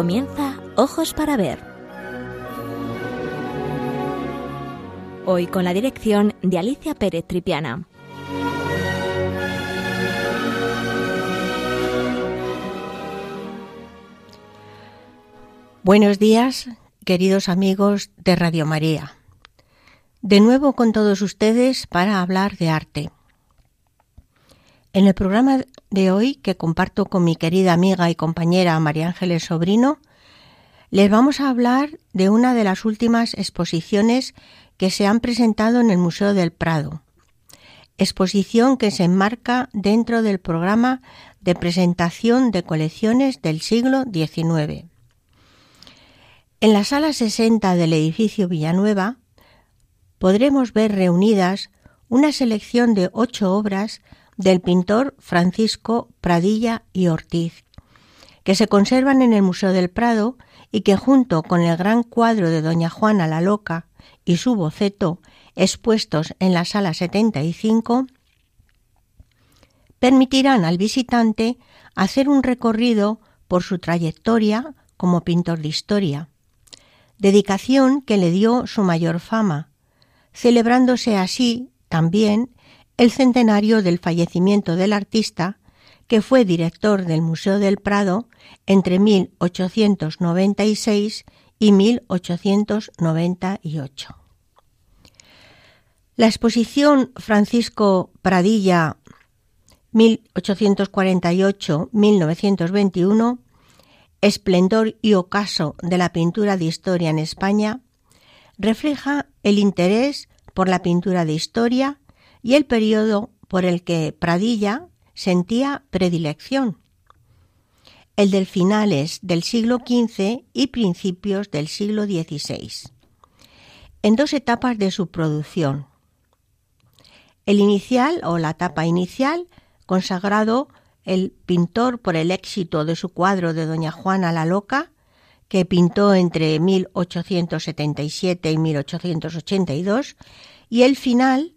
Comienza Ojos para Ver. Hoy con la dirección de Alicia Pérez Tripiana. Buenos días, queridos amigos de Radio María. De nuevo con todos ustedes para hablar de arte. En el programa de hoy, que comparto con mi querida amiga y compañera María Ángeles Sobrino, les vamos a hablar de una de las últimas exposiciones que se han presentado en el Museo del Prado. Exposición que se enmarca dentro del programa de presentación de colecciones del siglo XIX. En la sala 60 del edificio Villanueva podremos ver reunidas una selección de ocho obras del pintor Francisco Pradilla y Ortiz, que se conservan en el Museo del Prado y que junto con el gran cuadro de Doña Juana la Loca y su boceto expuestos en la sala 75, permitirán al visitante hacer un recorrido por su trayectoria como pintor de historia, dedicación que le dio su mayor fama, celebrándose así también el centenario del fallecimiento del artista, que fue director del Museo del Prado entre 1896 y 1898. La exposición Francisco Pradilla 1848-1921 Esplendor y ocaso de la pintura de historia en España, refleja el interés por la pintura de historia y el periodo por el que Pradilla sentía predilección, el del finales del siglo XV y principios del siglo XVI, en dos etapas de su producción. El inicial o la etapa inicial, consagrado el pintor por el éxito de su cuadro de Doña Juana la Loca, que pintó entre 1877 y 1882, y el final,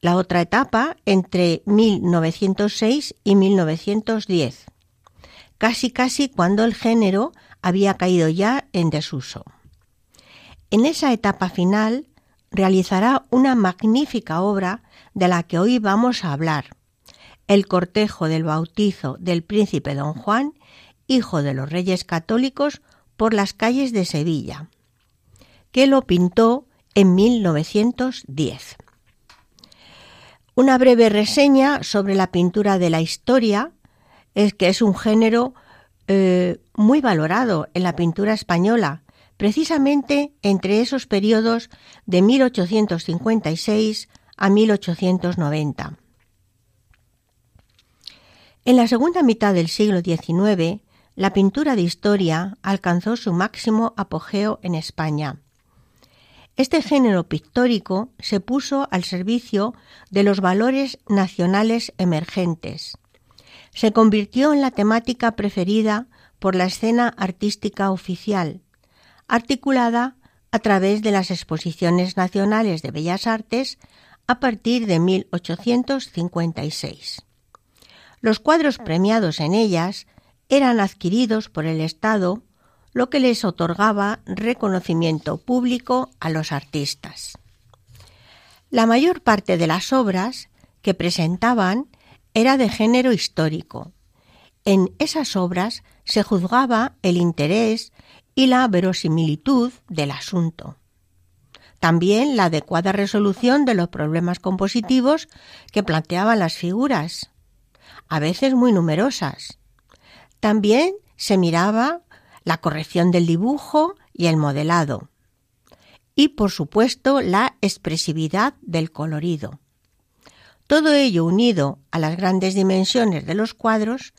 la otra etapa, entre 1906 y 1910, casi casi cuando el género había caído ya en desuso. En esa etapa final realizará una magnífica obra de la que hoy vamos a hablar, el cortejo del bautizo del príncipe don Juan, hijo de los reyes católicos, por las calles de Sevilla, que lo pintó en 1910. Una breve reseña sobre la pintura de la historia es que es un género eh, muy valorado en la pintura española, precisamente entre esos periodos de 1856 a 1890. En la segunda mitad del siglo XIX, la pintura de historia alcanzó su máximo apogeo en España. Este género pictórico se puso al servicio de los valores nacionales emergentes. Se convirtió en la temática preferida por la escena artística oficial, articulada a través de las exposiciones nacionales de bellas artes a partir de 1856. Los cuadros premiados en ellas eran adquiridos por el Estado, lo que les otorgaba reconocimiento público a los artistas. La mayor parte de las obras que presentaban era de género histórico. En esas obras se juzgaba el interés y la verosimilitud del asunto. También la adecuada resolución de los problemas compositivos que planteaban las figuras, a veces muy numerosas. También se miraba la corrección del dibujo y el modelado. Y, por supuesto, la expresividad del colorido. Todo ello unido a las grandes dimensiones de los cuadros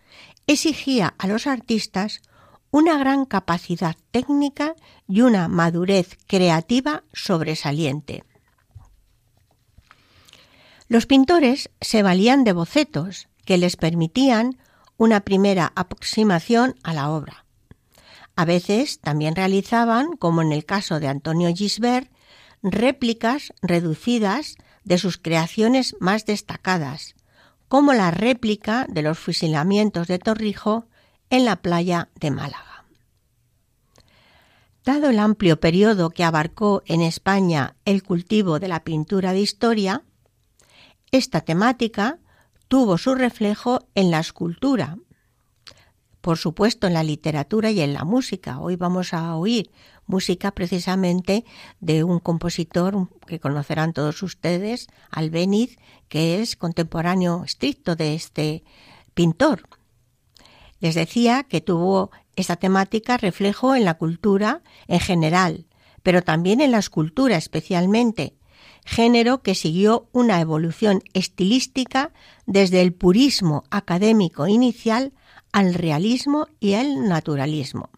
exigía a los artistas una gran capacidad técnica y una madurez creativa sobresaliente. Los pintores se valían de bocetos, que les permitían una primera aproximación a la obra. A veces también realizaban, como en el caso de Antonio Gisbert, réplicas reducidas de sus creaciones más destacadas, como la réplica de los fusilamientos de Torrijo en la playa de Málaga. Dado el amplio periodo que abarcó en España el cultivo de la pintura de historia, esta temática tuvo su reflejo en la escultura, por supuesto en la literatura y en la música. Hoy vamos a oír música precisamente de un compositor que conocerán todos ustedes, Albéniz, que es contemporáneo estricto de este pintor. Les decía que tuvo esta temática reflejo en la cultura en general, pero también en la escultura especialmente, género que siguió una evolución estilística desde el purismo académico inicial al realismo y al naturalismo.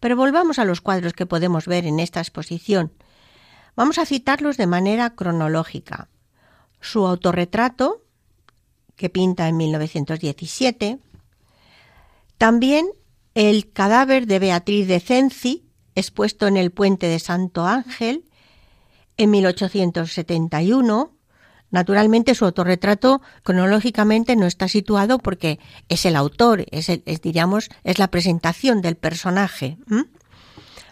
Pero volvamos a los cuadros que podemos ver en esta exposición. Vamos a citarlos de manera cronológica. Su autorretrato, que pinta en 1917, también el cadáver de Beatriz de Cenci, expuesto en el puente de Santo Ángel en 1871. Naturalmente su autorretrato cronológicamente no está situado porque es el autor, es, diríamos, es la presentación del personaje.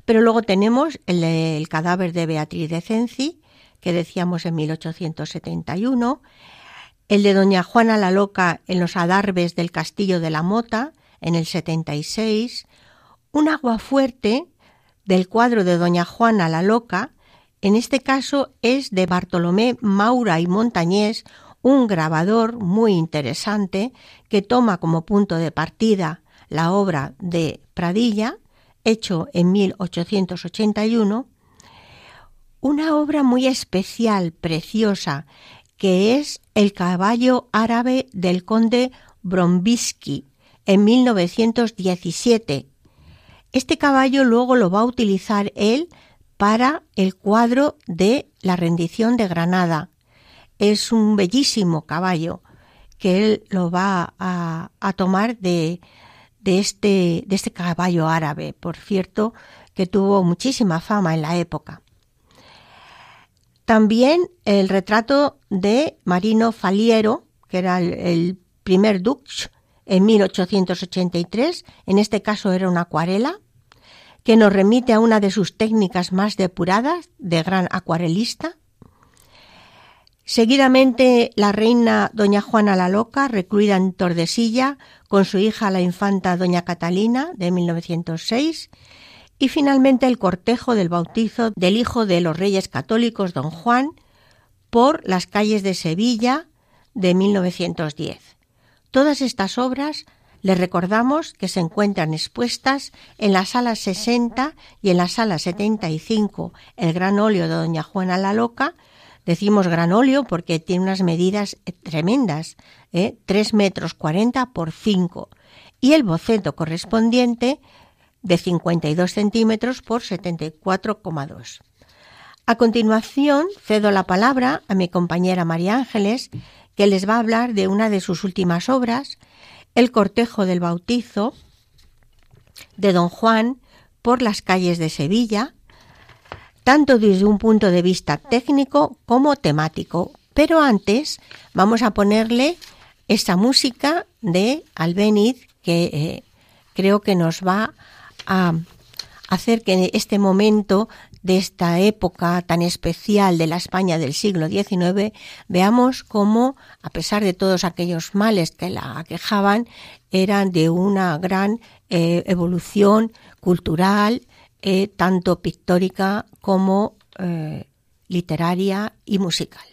Pero luego tenemos el, el, cadáver de Beatriz de Cenci, que decíamos en 1871, el de Doña Juana la Loca en los adarves del Castillo de la Mota, en el 76, un agua fuerte del cuadro de Doña Juana la Loca, en este caso es de Bartolomé Maura y Montañés, un grabador muy interesante que toma como punto de partida la obra de Pradilla, hecho en 1881, una obra muy especial, preciosa, que es El caballo árabe del conde Brombisky, en 1917. Este caballo luego lo va a utilizar él para el cuadro de la rendición de Granada. Es un bellísimo caballo que él lo va a, tomar de, de, este, de este caballo árabe, por cierto, que tuvo muchísima fama en la época. También el retrato de Marino Faliero, que era el, primer duque en 1883, en este caso era una acuarela, que nos remite a una de sus técnicas más depuradas de gran acuarelista. Seguidamente la reina doña Juana la Loca, recluida en Tordesilla, con su hija la infanta doña Catalina de 1906, y finalmente el cortejo del bautizo del hijo de los reyes católicos don Juan por las calles de Sevilla de 1910. Todas estas obras les recordamos que se encuentran expuestas en la sala 60 y en la sala 75 el gran óleo de Doña Juana la Loca. Decimos gran óleo porque tiene unas medidas tremendas, ¿eh? 3 metros 40 por 5 y el boceto correspondiente de 52 centímetros por 74,2. A continuación, cedo la palabra a mi compañera María Ángeles, que les va a hablar de una de sus últimas obras, El cortejo del bautizo de Don Juan por las calles de Sevilla, tanto desde un punto de vista técnico como temático. Pero antes vamos a ponerle esta música de Albéniz que eh, creo que nos va a hacer que este momento de esta época tan especial de la España del siglo XIX, veamos cómo, a pesar de todos aquellos males que la aquejaban, eran de una gran eh, evolución cultural, eh, tanto pictórica como eh, literaria y musical.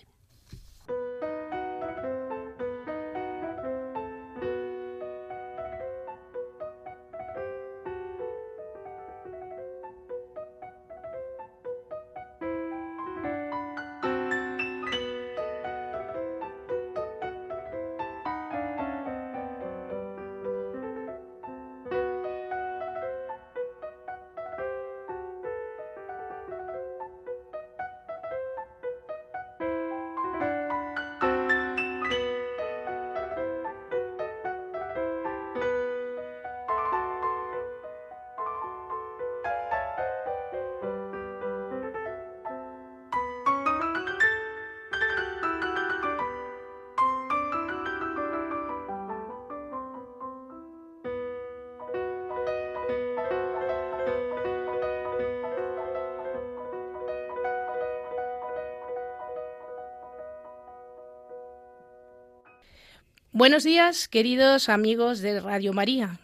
Buenos días, queridos amigos de Radio María.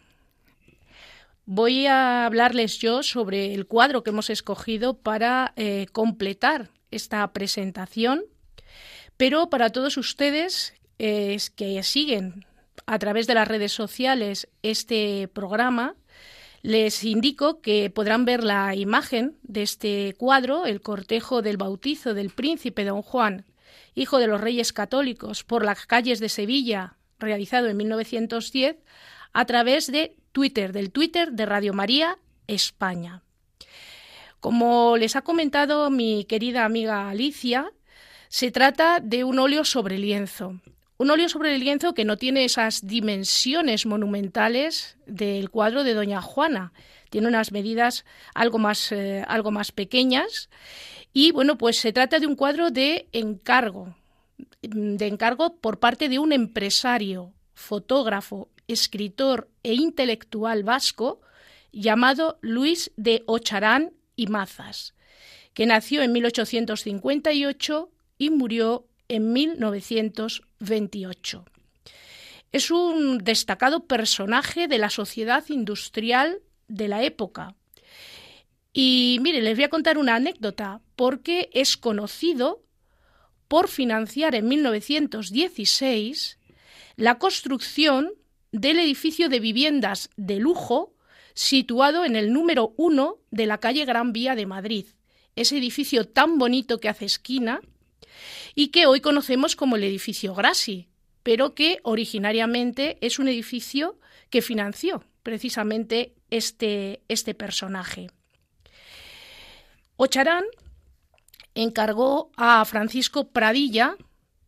Voy a hablarles yo sobre el cuadro que hemos escogido para eh, completar esta presentación, pero para todos ustedes eh, que siguen a través de las redes sociales este programa, les indico que podrán ver la imagen de este cuadro, el cortejo del bautizo del príncipe don Juan, hijo de los reyes católicos, por las calles de Sevilla realizado en 1910 a través de Twitter, del Twitter de Radio María España. Como les ha comentado mi querida amiga Alicia, se trata de un óleo sobre lienzo. Un óleo sobre lienzo que no tiene esas dimensiones monumentales del cuadro de Doña Juana. Tiene unas medidas algo más, eh, algo más pequeñas. Y bueno, pues se trata de un cuadro de encargo, de encargo por parte de un empresario, fotógrafo, escritor e intelectual vasco llamado Luis de Ocharán y Mazas, que nació en 1858 y murió en 1928. Es un destacado personaje de la sociedad industrial de la época. Y mire, les voy a contar una anécdota, porque es conocido por financiar en 1916 la construcción del edificio de viviendas de lujo situado en el número uno de la calle Gran Vía de Madrid. Ese edificio tan bonito que hace esquina y que hoy conocemos como el edificio Grassi, pero que originariamente es un edificio que financió precisamente este, este personaje. Ocharán encargó a Francisco Pradilla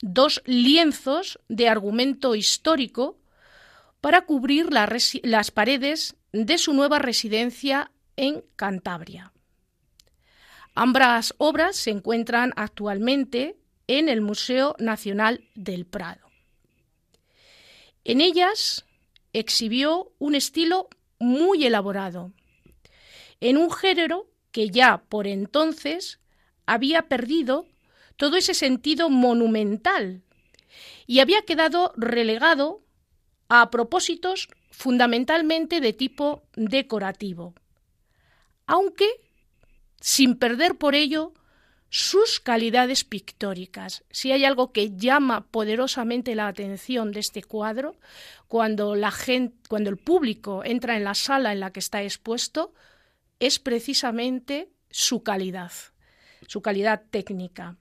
dos lienzos de argumento histórico para cubrir las paredes de su nueva residencia en Cantabria. Ambas obras se encuentran actualmente en el Museo Nacional del Prado. En ellas exhibió un estilo muy elaborado, en un género que ya por entonces había perdido todo ese sentido monumental y había quedado relegado a propósitos fundamentalmente de tipo decorativo, aunque sin perder por ello sus calidades pictóricas. Si hay algo que llama poderosamente la atención de este cuadro, cuando la gente, cuando el público entra en la sala en la que está expuesto, es precisamente su calidad su calidad técnica.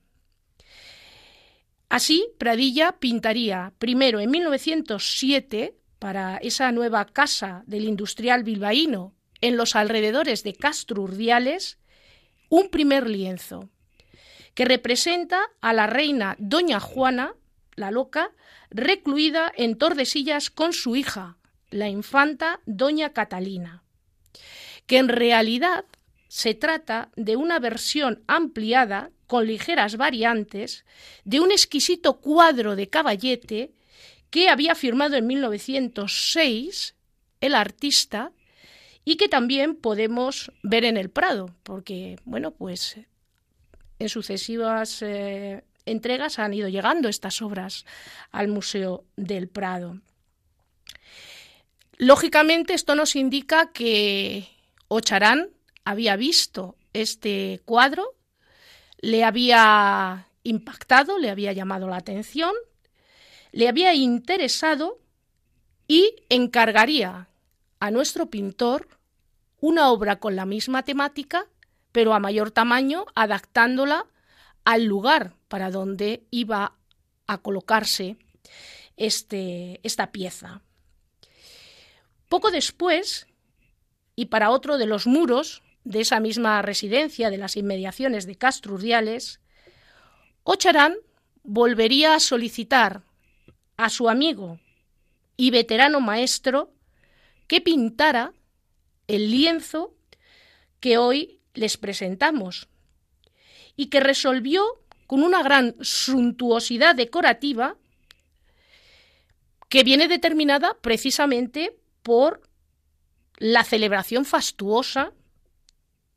Así, Pradilla pintaría primero en 1907 para esa nueva casa del industrial bilbaíno en los alrededores de Castro Urdiales un primer lienzo que representa a la reina Doña Juana, la loca, recluida en Tordesillas con su hija, la infanta Doña Catalina, que en realidad se trata de una versión ampliada con ligeras variantes de un exquisito cuadro de caballete que había firmado en 1906 el artista y que también podemos ver en el Prado, porque, bueno, pues en sucesivas eh, entregas han ido llegando estas obras al Museo del Prado. Lógicamente, esto nos indica que Ocharán había visto este cuadro, le había impactado, le había llamado la atención, le había interesado y encargaría a nuestro pintor una obra con la misma temática, pero a mayor tamaño, adaptándola al lugar para donde iba a colocarse este, esta pieza. Poco después, y para otro de los muros de esa misma residencia de las inmediaciones de Castro Urdiales, Ocharán volvería a solicitar a su amigo y veterano maestro que pintara el lienzo que hoy les presentamos y que resolvió con una gran suntuosidad decorativa que viene determinada precisamente por la celebración fastuosa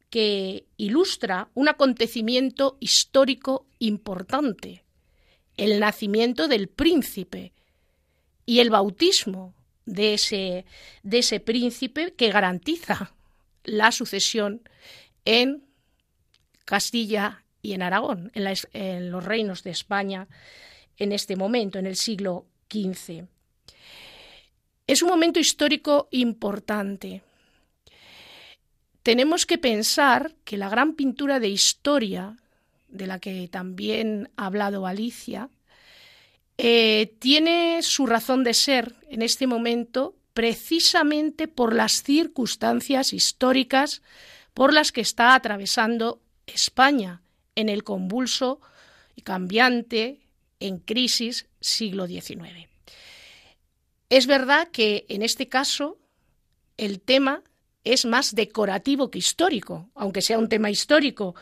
que ilustra un acontecimiento histórico importante, el nacimiento del príncipe, y el bautismo de ese, príncipe que garantiza la sucesión en Castilla y en Aragón, en los reinos de España en este momento, en el siglo XV. Es un momento histórico importante. Tenemos que pensar que la gran pintura de historia, de la que también ha hablado Alicia, eh, tiene su razón de ser en este momento precisamente por las circunstancias históricas por las que está atravesando España en el convulso y cambiante, en crisis siglo XIX. Es verdad que en este caso el tema es más decorativo que histórico, aunque sea un tema histórico,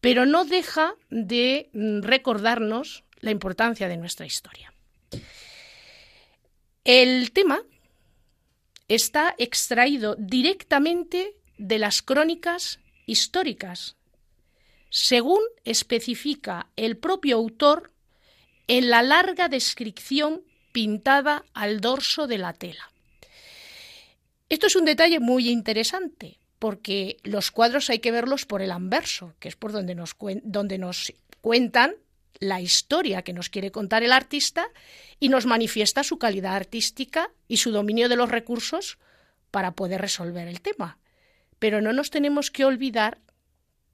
pero no deja de mm, recordarnos la importancia de nuestra historia. El tema está extraído directamente de las crónicas históricas, según especifica el propio autor en la larga descripción pintada al dorso de la tela. Esto es un detalle muy interesante, porque los cuadros hay que verlos por el anverso, que es por donde nos, donde nos cuentan la historia que nos quiere contar el artista y nos manifiesta su calidad artística y su dominio de los recursos para poder resolver el tema. Pero no nos tenemos que olvidar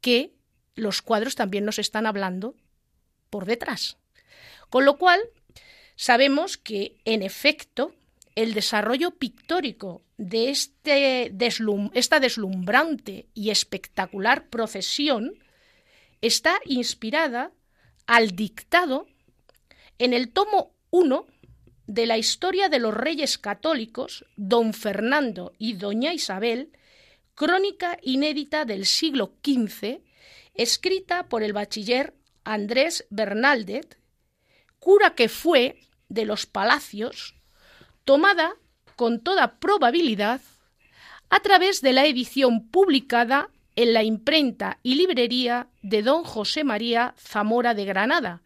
que los cuadros también nos están hablando por detrás. Con lo cual, sabemos que, en efecto, el desarrollo pictórico de este esta deslumbrante y espectacular procesión está inspirada al dictado en el tomo 1 de la historia de los reyes católicos, don Fernando y doña Isabel, crónica inédita del siglo XV, escrita por el bachiller Andrés Bernaldez, cura que fue de los palacios, tomada con toda probabilidad a través de la edición publicada en la imprenta y librería de don José María Zamora de Granada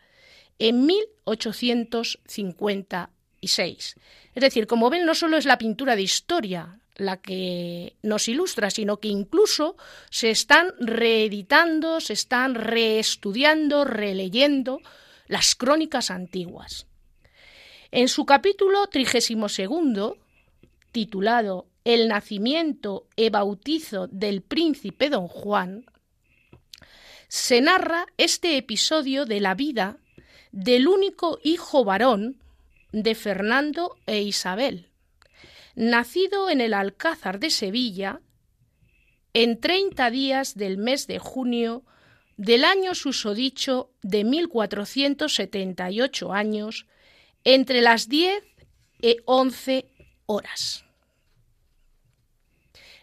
en 1856. Es decir, como ven, no solo es la pintura de historia la que nos ilustra, sino que incluso se están reeditando, se están reestudiando, releyendo las crónicas antiguas. En su capítulo 32, titulado El nacimiento e bautizo del príncipe don Juan, se narra este episodio de la vida del único hijo varón de Fernando e Isabel, nacido en el Alcázar de Sevilla en 30 días del mes de junio del año susodicho de 1478 años, entre las 10 y 11 horas.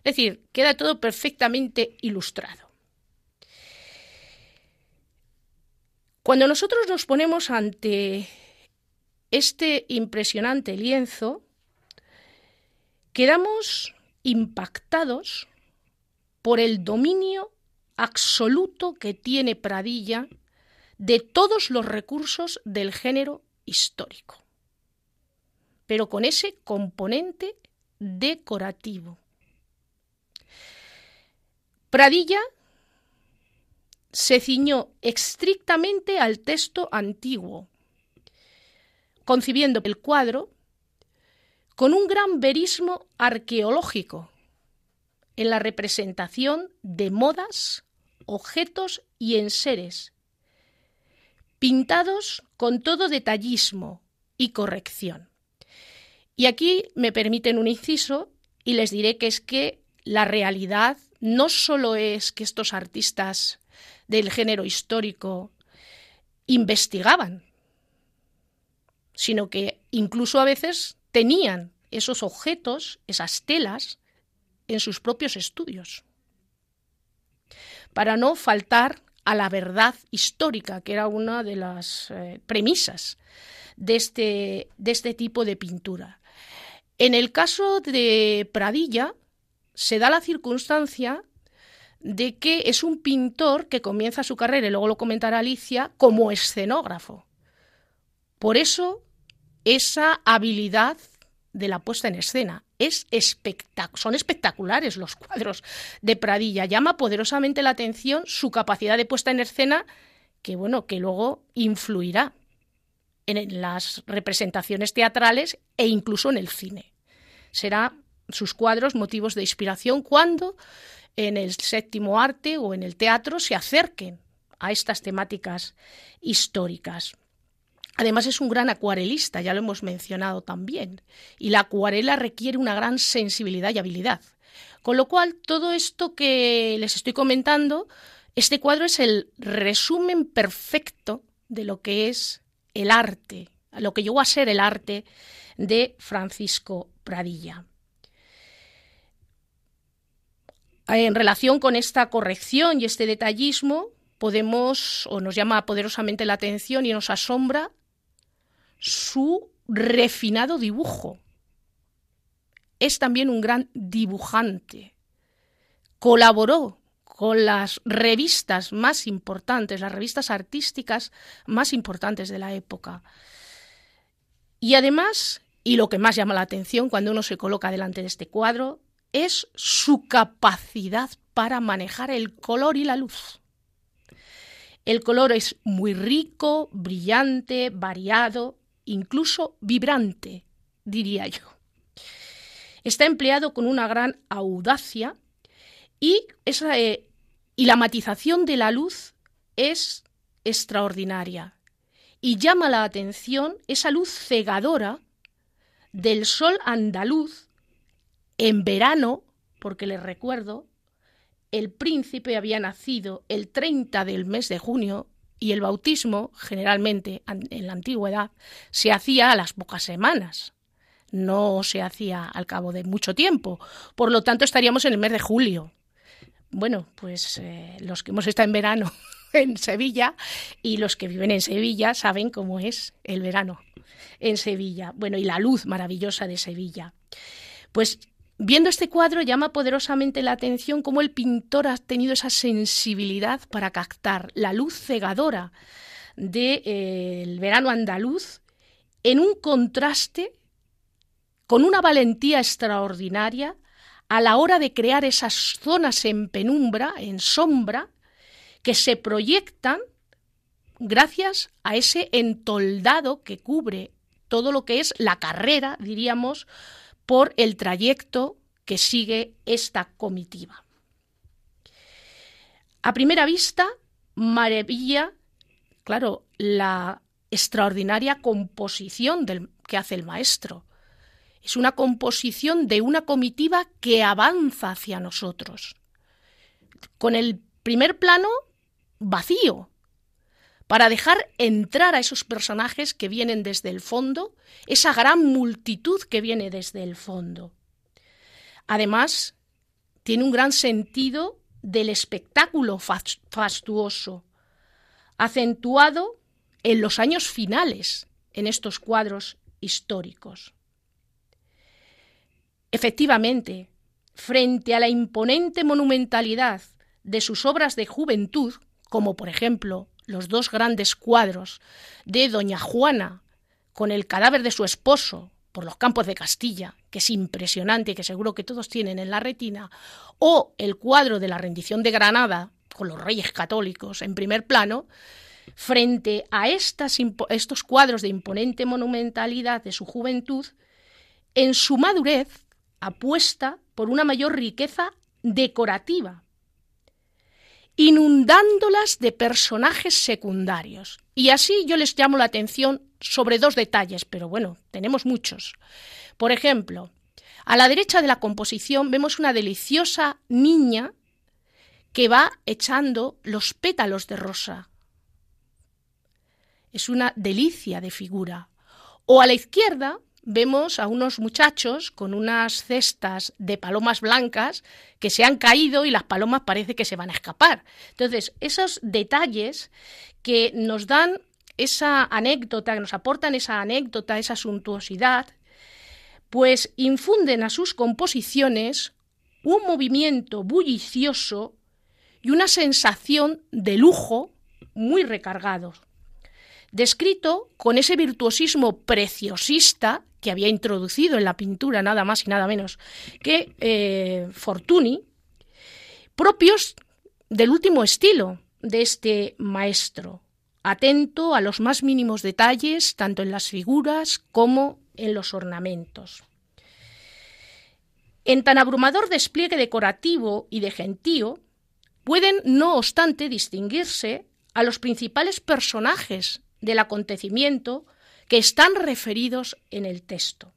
Es decir, queda todo perfectamente ilustrado. Cuando nosotros nos ponemos ante este impresionante lienzo, quedamos impactados por el dominio absoluto que tiene Pradilla de todos los recursos del género histórico, pero con ese componente decorativo. Pradilla se ciñó estrictamente al texto antiguo, concibiendo el cuadro con un gran verismo arqueológico en la representación de modas, objetos y enseres, pintados con todo detallismo y corrección. Y aquí me permiten un inciso y les diré que es que la realidad no solo es que estos artistas del género histórico investigaban, sino que incluso a veces tenían esos objetos, esas telas, en sus propios estudios, para no faltar a la verdad histórica, que era una de las eh, premisas de este, de este tipo de pintura. En el caso de Pradilla, se da la circunstancia de que es un pintor que comienza su carrera, y luego lo comentará Alicia, como escenógrafo. Por eso esa habilidad de la puesta en escena. Son espectaculares los cuadros de Pradilla. Llama poderosamente la atención su capacidad de puesta en escena, que bueno, que luego influirá en las representaciones teatrales e incluso en el cine. Será sus cuadros motivos de inspiración cuando en el séptimo arte o en el teatro se acerquen a estas temáticas históricas. Además es un gran acuarelista, ya lo hemos mencionado también, y la acuarela requiere una gran sensibilidad y habilidad. Con lo cual, todo esto que les estoy comentando, este cuadro es el resumen perfecto de lo que es el arte, lo que llegó a ser el arte de Francisco Pradilla. En relación con esta corrección y este detallismo, podemos o nos llama poderosamente la atención y nos asombra su refinado dibujo. Es también un gran dibujante. Colaboró con las revistas más importantes, las revistas artísticas más importantes de la época. Y además, y lo que más llama la atención cuando uno se coloca delante de este cuadro, es su capacidad para manejar el color y la luz. El color es muy rico, brillante, variado, incluso vibrante, diría yo. Está empleado con una gran audacia y, esa, eh, y la matización de la luz es extraordinaria. Y llama la atención esa luz cegadora del sol andaluz en verano, porque les recuerdo, el príncipe había nacido el 30 del mes de junio y el bautismo, generalmente en la antigüedad, se hacía a las pocas semanas, no se hacía al cabo de mucho tiempo. Por lo tanto, estaríamos en el mes de julio. Bueno, pues eh, los que hemos estado en verano en Sevilla y los que viven en Sevilla saben cómo es el verano en Sevilla. Bueno, y la luz maravillosa de Sevilla. Pues Viendo este cuadro llama poderosamente la atención cómo el pintor ha tenido esa sensibilidad para captar la luz cegadora del eh, verano andaluz en un contraste con una valentía extraordinaria a la hora de crear esas zonas en penumbra, en sombra, que se proyectan gracias a ese entoldado que cubre todo lo que es la carrera, diríamos, por el trayecto que sigue esta comitiva. A primera vista, maravilla, claro, la extraordinaria composición que hace el maestro. Es una composición de una comitiva que avanza hacia nosotros, con el primer plano vacío, para dejar entrar a esos personajes que vienen desde el fondo, esa gran multitud que viene desde el fondo. Además, tiene un gran sentido del espectáculo fastuoso, acentuado en los años finales en estos cuadros históricos. Efectivamente, frente a la imponente monumentalidad de sus obras de juventud, como por ejemplo los dos grandes cuadros de Doña Juana con el cadáver de su esposo por los campos de Castilla, que es impresionante y que seguro que todos tienen en la retina, o el cuadro de la rendición de Granada con los reyes católicos en primer plano, frente a estas, estos cuadros de imponente monumentalidad de su juventud, en su madurez apuesta por una mayor riqueza decorativa inundándolas de personajes secundarios. Y así yo les llamo la atención sobre dos detalles, pero bueno, tenemos muchos. Por ejemplo, a la derecha de la composición vemos una deliciosa niña que va echando los pétalos de rosa. Es una delicia de figura. O a la izquierda vemos a unos muchachos con unas cestas de palomas blancas que se han caído y las palomas parece que se van a escapar. Entonces, esos detalles que nos dan esa anécdota, que nos aportan esa anécdota, esa suntuosidad, pues infunden a sus composiciones un movimiento bullicioso y una sensación de lujo muy recargados. descrito con ese virtuosismo preciosista que había introducido en la pintura nada más y nada menos que eh, Fortuny, propios del último estilo de este maestro, atento a los más mínimos detalles, tanto en las figuras como en los ornamentos. En tan abrumador despliegue decorativo y de gentío, pueden, no obstante, distinguirse a los principales personajes del acontecimiento que están referidos en el texto.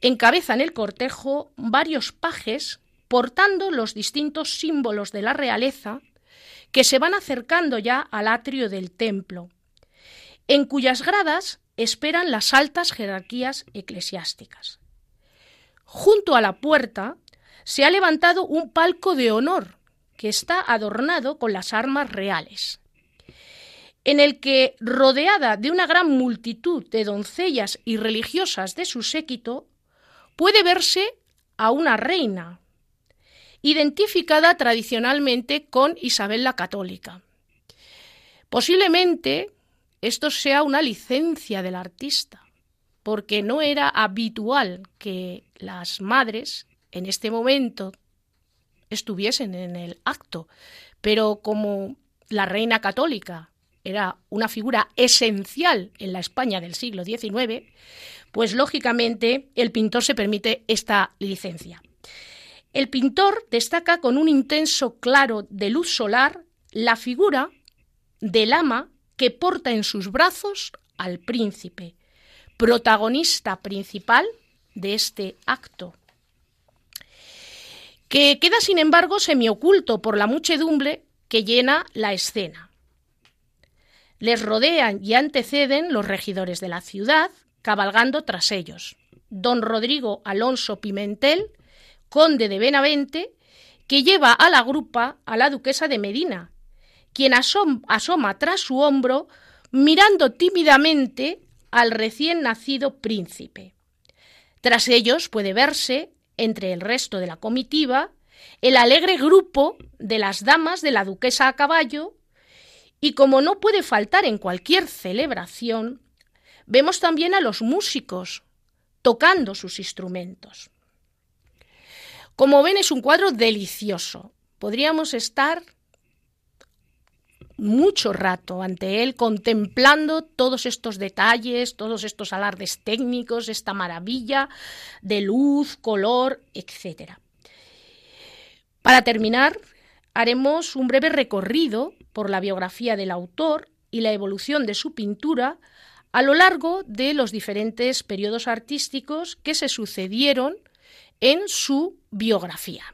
Encabezan el cortejo varios pajes portando los distintos símbolos de la realeza que se van acercando ya al atrio del templo, en cuyas gradas esperan las altas jerarquías eclesiásticas. Junto a la puerta se ha levantado un palco de honor que está adornado con las armas reales en el que, rodeada de una gran multitud de doncellas y religiosas de su séquito, puede verse a una reina, identificada tradicionalmente con Isabel la Católica. Posiblemente esto sea una licencia del artista, porque no era habitual que las madres en este momento estuviesen en el acto, pero como la reina católica era una figura esencial en la España del siglo XIX, pues lógicamente el pintor se permite esta licencia. El pintor destaca con un intenso claro de luz solar la figura del ama que porta en sus brazos al príncipe, protagonista principal de este acto, que queda sin embargo semioculto por la muchedumbre que llena la escena. Les rodean y anteceden los regidores de la ciudad, cabalgando tras ellos. Don Rodrigo Alonso Pimentel, conde de Benavente, que lleva a la grupa a la duquesa de Medina, quien asoma tras su hombro, mirando tímidamente al recién nacido príncipe. Tras ellos puede verse, entre el resto de la comitiva, el alegre grupo de las damas de la duquesa a caballo, y como no puede faltar en cualquier celebración, vemos también a los músicos tocando sus instrumentos. Como ven, es un cuadro delicioso. Podríamos estar mucho rato ante él contemplando todos estos detalles, todos estos alardes técnicos, esta maravilla de luz, color, etc. Para terminar, haremos un breve recorrido por la biografía del autor y la evolución de su pintura a lo largo de los diferentes periodos artísticos que se sucedieron en su biografía.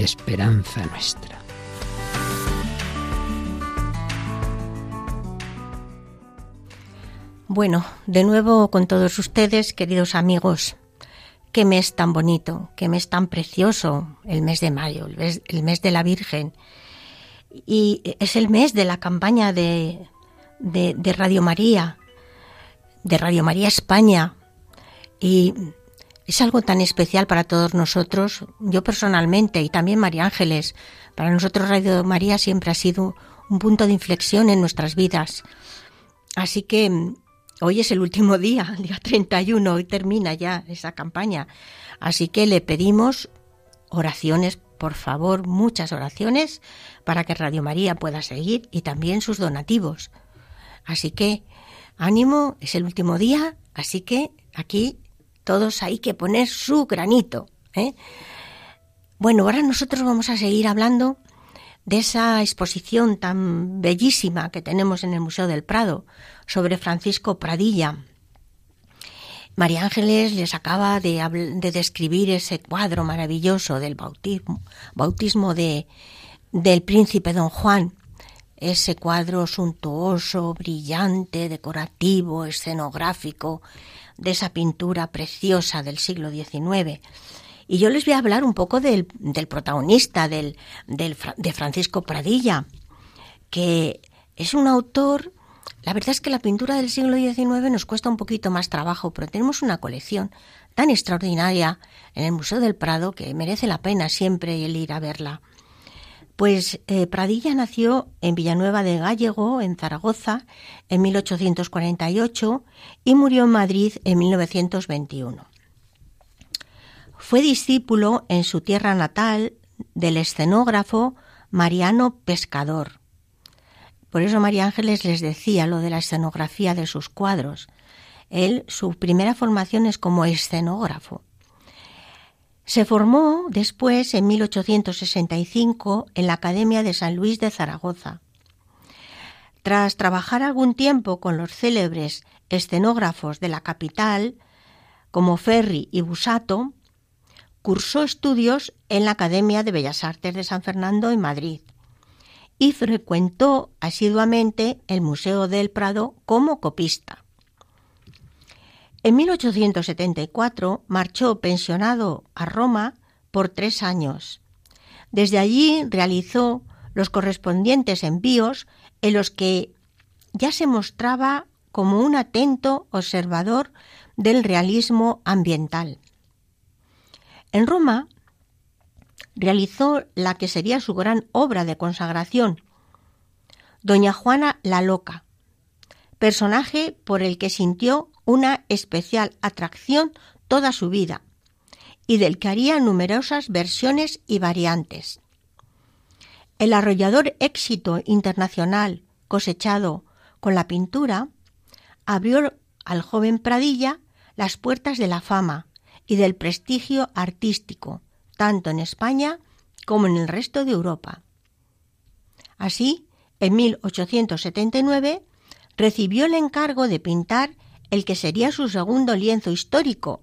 esperanza nuestra. Bueno, de nuevo con todos ustedes, queridos amigos. Qué mes tan bonito, qué mes tan precioso, el mes de mayo, el mes, de la Virgen. Y es el mes de la campaña de, de Radio María, de Radio María España. Y es algo tan especial para todos nosotros, yo personalmente y también María Ángeles. Para nosotros Radio María siempre ha sido un punto de inflexión en nuestras vidas. Así que mm, hoy es el último día, día 31, hoy termina ya esa campaña. Así que le pedimos oraciones, por favor, muchas oraciones para que Radio María pueda seguir y también sus donativos. Así que ánimo, es el último día, así que aquí todos hay que poner su granito. ¿eh? Bueno, ahora nosotros vamos a seguir hablando de esa exposición tan bellísima que tenemos en el Museo del Prado sobre Francisco Pradilla. María Ángeles les acaba de, describir ese cuadro maravilloso del bautismo, bautismo de, del príncipe don Juan, ese cuadro suntuoso, brillante, decorativo, escenográfico, de esa pintura preciosa del siglo XIX. Y yo les voy a hablar un poco del, protagonista, del, de Francisco Pradilla, que es un autor, la verdad es que la pintura del siglo XIX nos cuesta un poquito más trabajo, pero tenemos una colección tan extraordinaria en el Museo del Prado que merece la pena siempre el ir a verla. Pues eh, Pradilla nació en Villanueva de Gallego, en Zaragoza, en 1848 y murió en Madrid en 1921. Fue discípulo en su tierra natal del escenógrafo Mariano Pescador. Por eso María Ángeles les decía lo de la escenografía de sus cuadros. Él, su primera formación es como escenógrafo. Se formó después, en 1865, en la Academia de San Luis de Zaragoza. Tras trabajar algún tiempo con los célebres escenógrafos de la capital, como Ferri y Busato, cursó estudios en la Academia de Bellas Artes de San Fernando en Madrid y frecuentó asiduamente el Museo del Prado como copista. En 1874 marchó pensionado a Roma por tres años. Desde allí realizó los correspondientes envíos en los que ya se mostraba como un atento observador del realismo ambiental. En Roma realizó la que sería su gran obra de consagración, Doña Juana la Loca, personaje por el que sintió una especial atracción toda su vida y del que haría numerosas versiones y variantes. El arrollador éxito internacional cosechado con la pintura abrió al joven Pradilla las puertas de la fama y del prestigio artístico, tanto en España como en el resto de Europa. Así, en 1879 recibió el encargo de pintar el que sería su segundo lienzo histórico,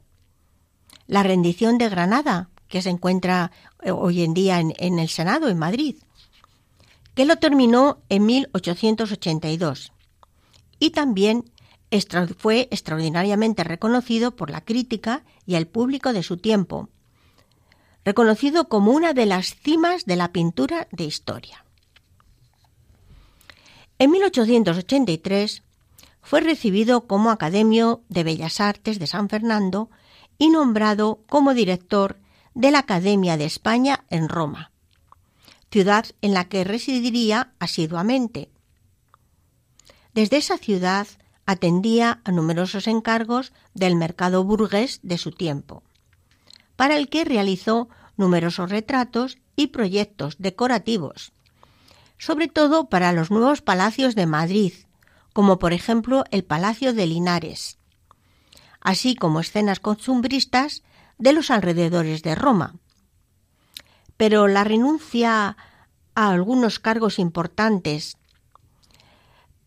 la rendición de Granada, que se encuentra eh, hoy en día en, en el Senado, en Madrid, que lo terminó en 1882 y también fue extraordinariamente reconocido por la crítica y el público de su tiempo, reconocido como una de las cimas de la pintura de historia. En 1883 fue recibido como Academio de Bellas Artes de San Fernando y nombrado como director de la Academia de España en Roma, ciudad en la que residiría asiduamente. Desde esa ciudad atendía a numerosos encargos del mercado burgués de su tiempo, para el que realizó numerosos retratos y proyectos decorativos, sobre todo para los nuevos palacios de Madrid, como por ejemplo el Palacio de Linares, así como escenas costumbristas de los alrededores de Roma. Pero la renuncia a algunos cargos importantes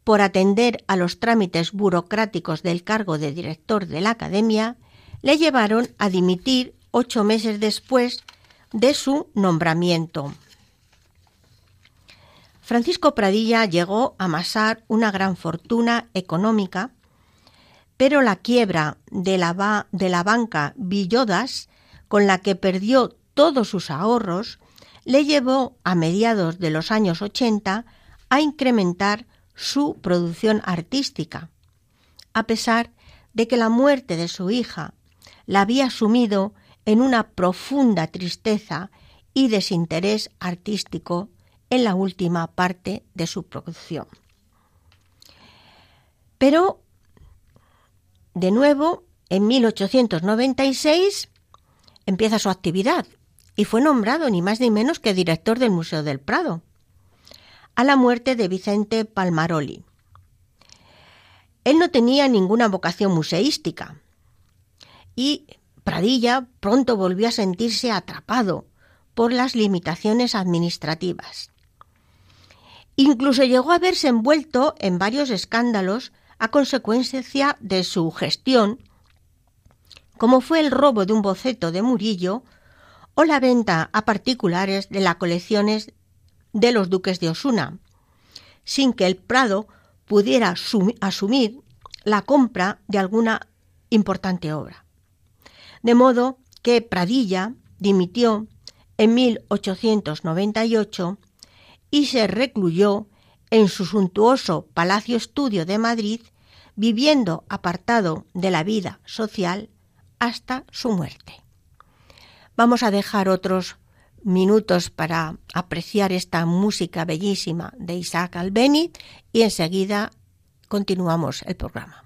por atender a los trámites burocráticos del cargo de director de la Academia, le llevaron a dimitir ocho meses después de su nombramiento. Francisco Pradilla llegó a amasar una gran fortuna económica, pero la quiebra de la, de la banca Villodas, con la que perdió todos sus ahorros, le llevó a mediados de los años 80 a incrementar su producción artística, a pesar de que la muerte de su hija la había sumido en una profunda tristeza y desinterés artístico en la última parte de su producción. Pero, de nuevo, en 1896 empieza su actividad y fue nombrado ni más ni menos que director del Museo del Prado a la muerte de Vicente Palmaroli. Él no tenía ninguna vocación museística y Pradilla pronto volvió a sentirse atrapado por las limitaciones administrativas. Incluso llegó a verse envuelto en varios escándalos a consecuencia de su gestión, como fue el robo de un boceto de Murillo o la venta a particulares de las colecciones de los duques de Osuna, sin que el Prado pudiera asumir la compra de alguna importante obra. De modo que Pradilla dimitió en 1898 y se recluyó en su suntuoso Palacio Estudio de Madrid, viviendo apartado de la vida social hasta su muerte. Vamos a dejar otros minutos para apreciar esta música bellísima de Isaac Albéniz y enseguida continuamos el programa.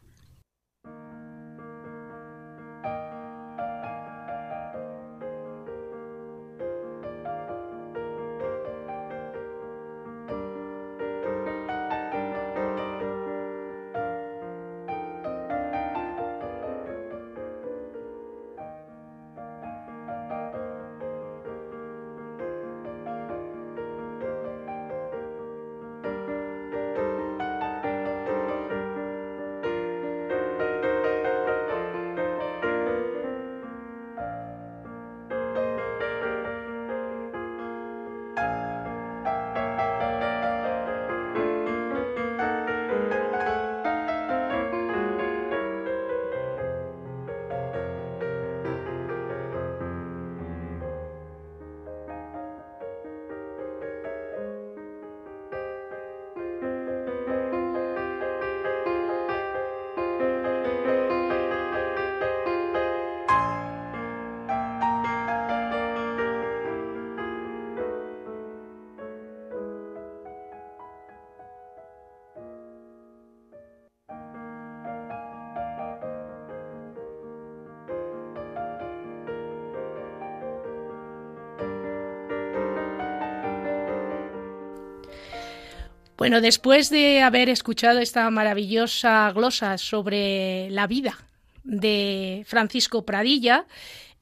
Bueno, después de haber escuchado esta maravillosa glosa sobre la vida de Francisco Pradilla,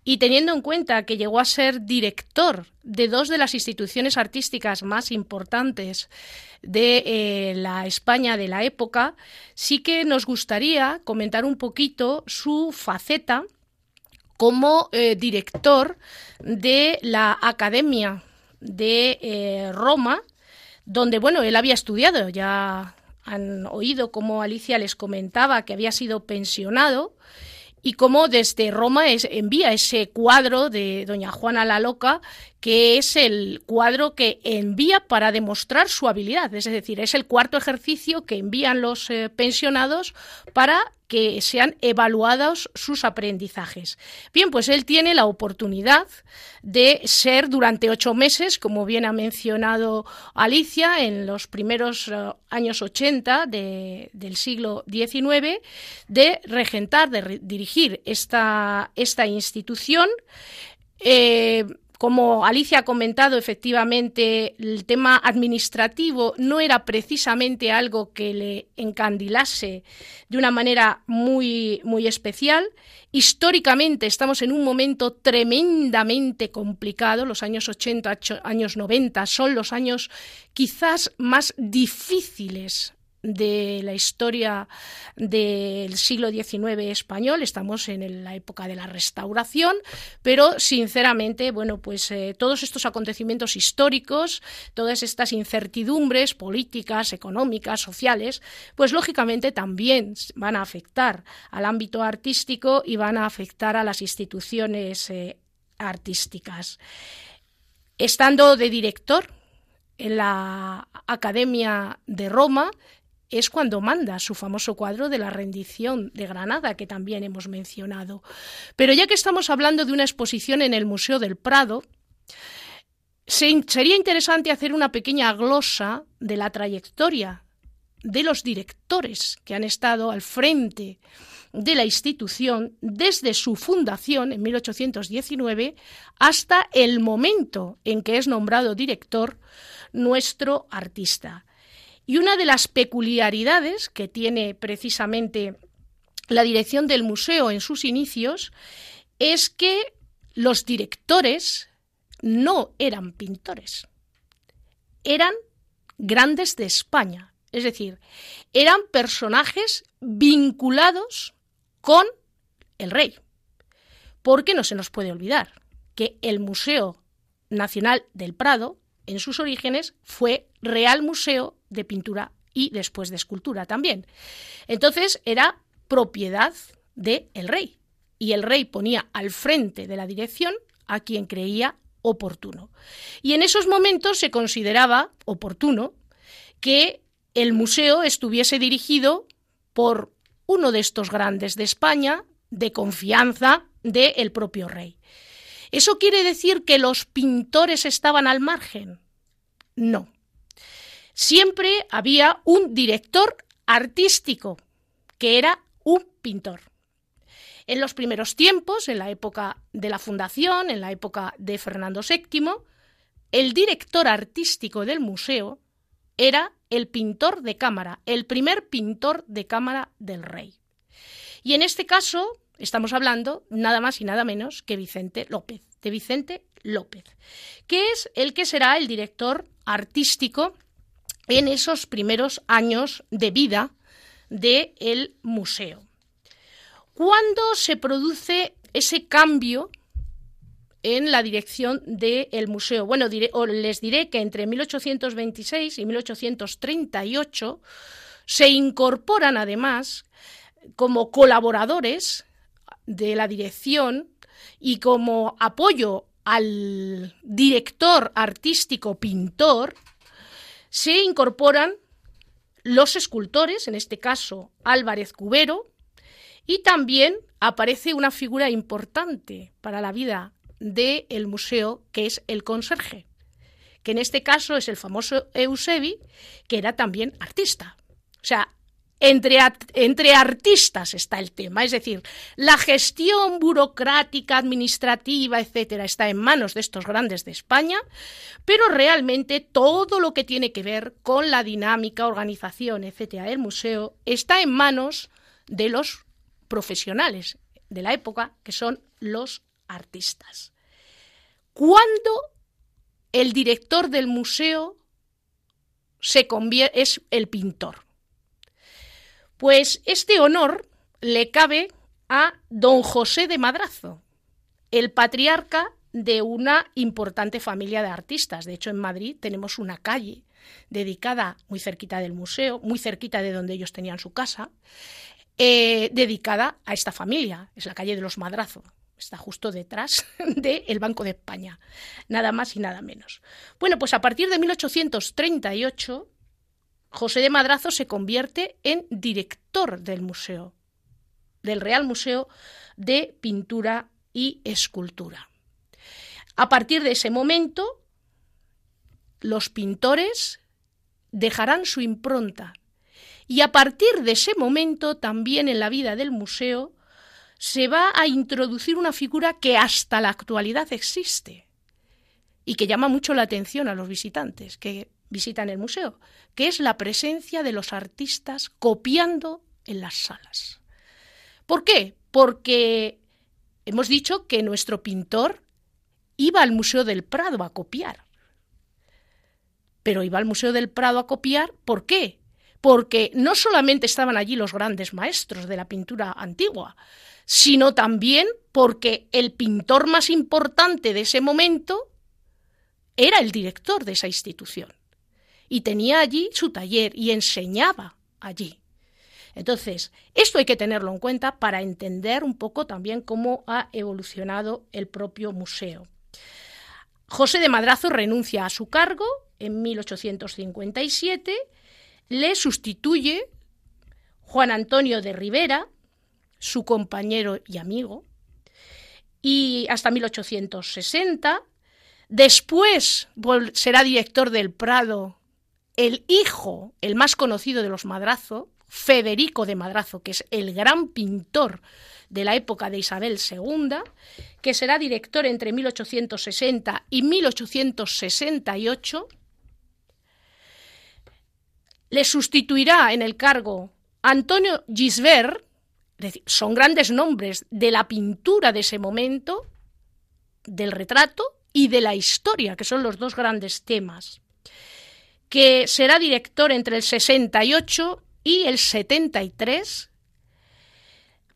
y teniendo en cuenta que llegó a ser director de dos de las instituciones artísticas más importantes de eh, la España de la época, sí que nos gustaría comentar un poquito su faceta como eh, director de la Academia de eh, Roma, donde bueno, él había estudiado, ya han oído cómo Alicia les comentaba que había sido pensionado y cómo desde Roma envía ese cuadro de Doña Juana la Loca, que es el cuadro que envía para demostrar su habilidad. Es decir, es el cuarto ejercicio que envían los eh, pensionados para que sean evaluados sus aprendizajes. Bien, pues él tiene la oportunidad de ser durante ocho meses, como bien ha mencionado Alicia, en los primeros eh, años 80 del siglo XIX, de regentar, de dirigir esta, esta institución. Eh, como Alicia ha comentado, efectivamente, el tema administrativo no era precisamente algo que le encandilase de una manera muy, muy especial. Históricamente estamos en un momento tremendamente complicado. Los años 80, años 90 son los años quizás más difíciles de la historia del siglo XIX español, estamos en la época de la restauración, pero sinceramente, bueno, pues eh, todos estos acontecimientos históricos, todas estas incertidumbres políticas, económicas, sociales, pues lógicamente también van a afectar al ámbito artístico y van a afectar a las instituciones eh, artísticas. Estando de director en la Academia de Roma, es cuando manda su famoso cuadro de la rendición de Granada, que también hemos mencionado. Pero ya que estamos hablando de una exposición en el Museo del Prado, sería interesante hacer una pequeña glosa de la trayectoria de los directores que han estado al frente de la institución desde su fundación en 1819 hasta el momento en que es nombrado director nuestro artista. Y una de las peculiaridades que tiene precisamente la dirección del museo en sus inicios es que los directores no eran pintores, eran grandes de España, es decir, eran personajes vinculados con el rey. Porque no se nos puede olvidar que el Museo Nacional del Prado, en sus orígenes, fue Real Museo de pintura y después de escultura también. Entonces era propiedad del el rey y el rey ponía al frente de la dirección a quien creía oportuno. Y en esos momentos se consideraba oportuno que el museo estuviese dirigido por uno de estos grandes de España, de confianza del propio rey. ¿Eso quiere decir que los pintores estaban al margen? No siempre había un director artístico, que era un pintor. En los primeros tiempos, en la época de la fundación, en la época de Fernando VII, el director artístico del museo era el pintor de cámara, el primer pintor de cámara del rey. Y en este caso estamos hablando nada más y nada menos que Vicente López, de Vicente López, que es el que será el director artístico en esos primeros años de vida del museo. ¿Cuándo se produce ese cambio en la dirección del museo? Bueno, les diré que entre 1826 y 1838 se incorporan además como colaboradores de la dirección y como apoyo al director artístico pintor se incorporan los escultores, en este caso Álvarez Cubero, y también aparece una figura importante para la vida del museo, que es el conserje, que en este caso es el famoso Eusebi, que era también artista. O sea, entre, artistas está el tema, es decir, la gestión burocrática, administrativa, etcétera, está en manos de estos grandes de España, pero realmente todo lo que tiene que ver con la dinámica, organización, etcétera, del museo está en manos de los profesionales de la época, que son los artistas. ¿Cuándo el director del museo se convierte, es el pintor? Pues este honor le cabe a don José de Madrazo, el patriarca de una importante familia de artistas. De hecho, en Madrid tenemos una calle dedicada muy cerquita del museo, muy cerquita de donde ellos tenían su casa, eh, dedicada a esta familia. Es la calle de los Madrazo. Está justo detrás del Banco de España. Nada más y nada menos. Bueno, pues a partir de 1838 José de Madrazo se convierte en director del museo, del Real Museo de Pintura y Escultura. A partir de ese momento, los pintores dejarán su impronta y a partir de ese momento también en la vida del museo se va a introducir una figura que hasta la actualidad existe y que llama mucho la atención a los visitantes, que visitan el museo, que es la presencia de los artistas copiando en las salas. ¿Por qué? Porque hemos dicho que nuestro pintor iba al Museo del Prado a copiar. Pero iba al Museo del Prado a copiar, ¿por qué? Porque no solamente estaban allí los grandes maestros de la pintura antigua, sino también porque el pintor más importante de ese momento era el director de esa institución y tenía allí su taller y enseñaba allí. Entonces, esto hay que tenerlo en cuenta para entender un poco también cómo ha evolucionado el propio museo. José de Madrazo renuncia a su cargo en 1857, le sustituye Juan Antonio de Rivera, su compañero y amigo, y hasta 1860. Después será director del Prado el hijo, el más conocido de los Madrazo, Federico de Madrazo, que es el gran pintor de la época de Isabel II, que será director entre 1860 y 1868, le sustituirá en el cargo Antonio Gisbert, son grandes nombres de la pintura de ese momento, del retrato y de la historia, que son los dos grandes temas que será director entre el 68 y el 73.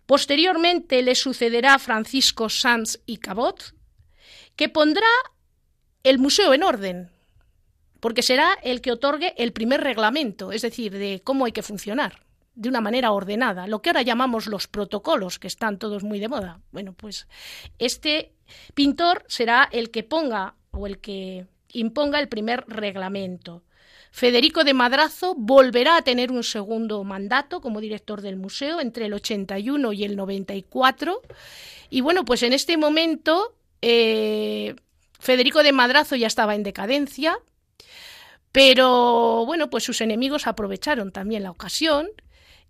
Posteriormente le sucederá Francisco Sanz y Cabot, que pondrá el museo en orden, porque será el que otorgue el primer reglamento, es decir, de cómo hay que funcionar de una manera ordenada, lo que ahora llamamos los protocolos, que están todos muy de moda. Bueno, pues este pintor será el que ponga o el que imponga el primer reglamento. Federico de Madrazo volverá a tener un segundo mandato como director del museo entre el 81 y el 94. Y bueno, pues en este momento eh, Federico de Madrazo ya estaba en decadencia, pero bueno, pues sus enemigos aprovecharon también la ocasión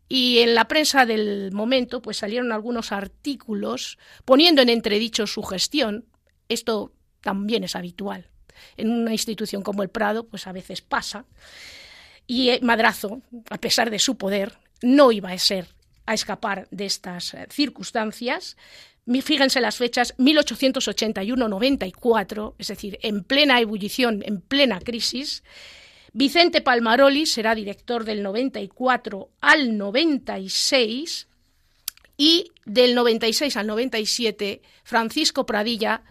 y en la prensa del momento pues salieron algunos artículos poniendo en entredicho su gestión. Esto también es habitual en una institución como el Prado, pues a veces pasa. Y eh, Madrazo, a pesar de su poder, no iba a ser a escapar de estas eh, circunstancias. Fíjense las fechas, 1881-94, es decir, en plena ebullición, en plena crisis. Vicente Palmaroli será director del 94 al 96 y del 96 al 97 Francisco Pradilla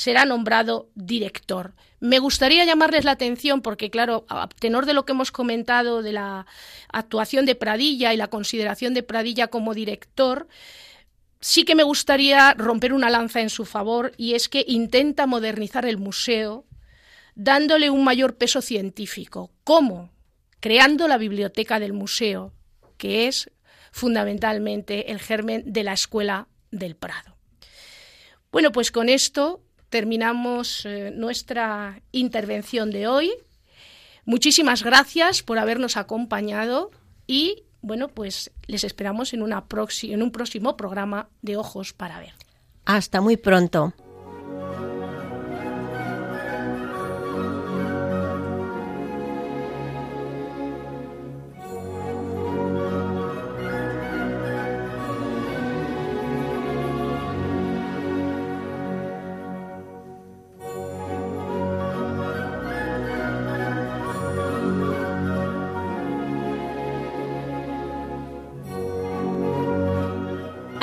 será nombrado director. Me gustaría llamarles la atención porque, claro, a tenor de lo que hemos comentado de la actuación de Pradilla y la consideración de Pradilla como director, sí que me gustaría romper una lanza en su favor y es que intenta modernizar el museo dándole un mayor peso científico. ¿Cómo? Creando la biblioteca del museo, que es fundamentalmente el germen de la Escuela del Prado. Bueno, pues con esto terminamos eh, nuestra intervención de hoy. Muchísimas gracias por habernos acompañado y bueno, pues les esperamos en, una en un próximo programa de Ojos para Ver. Hasta muy pronto.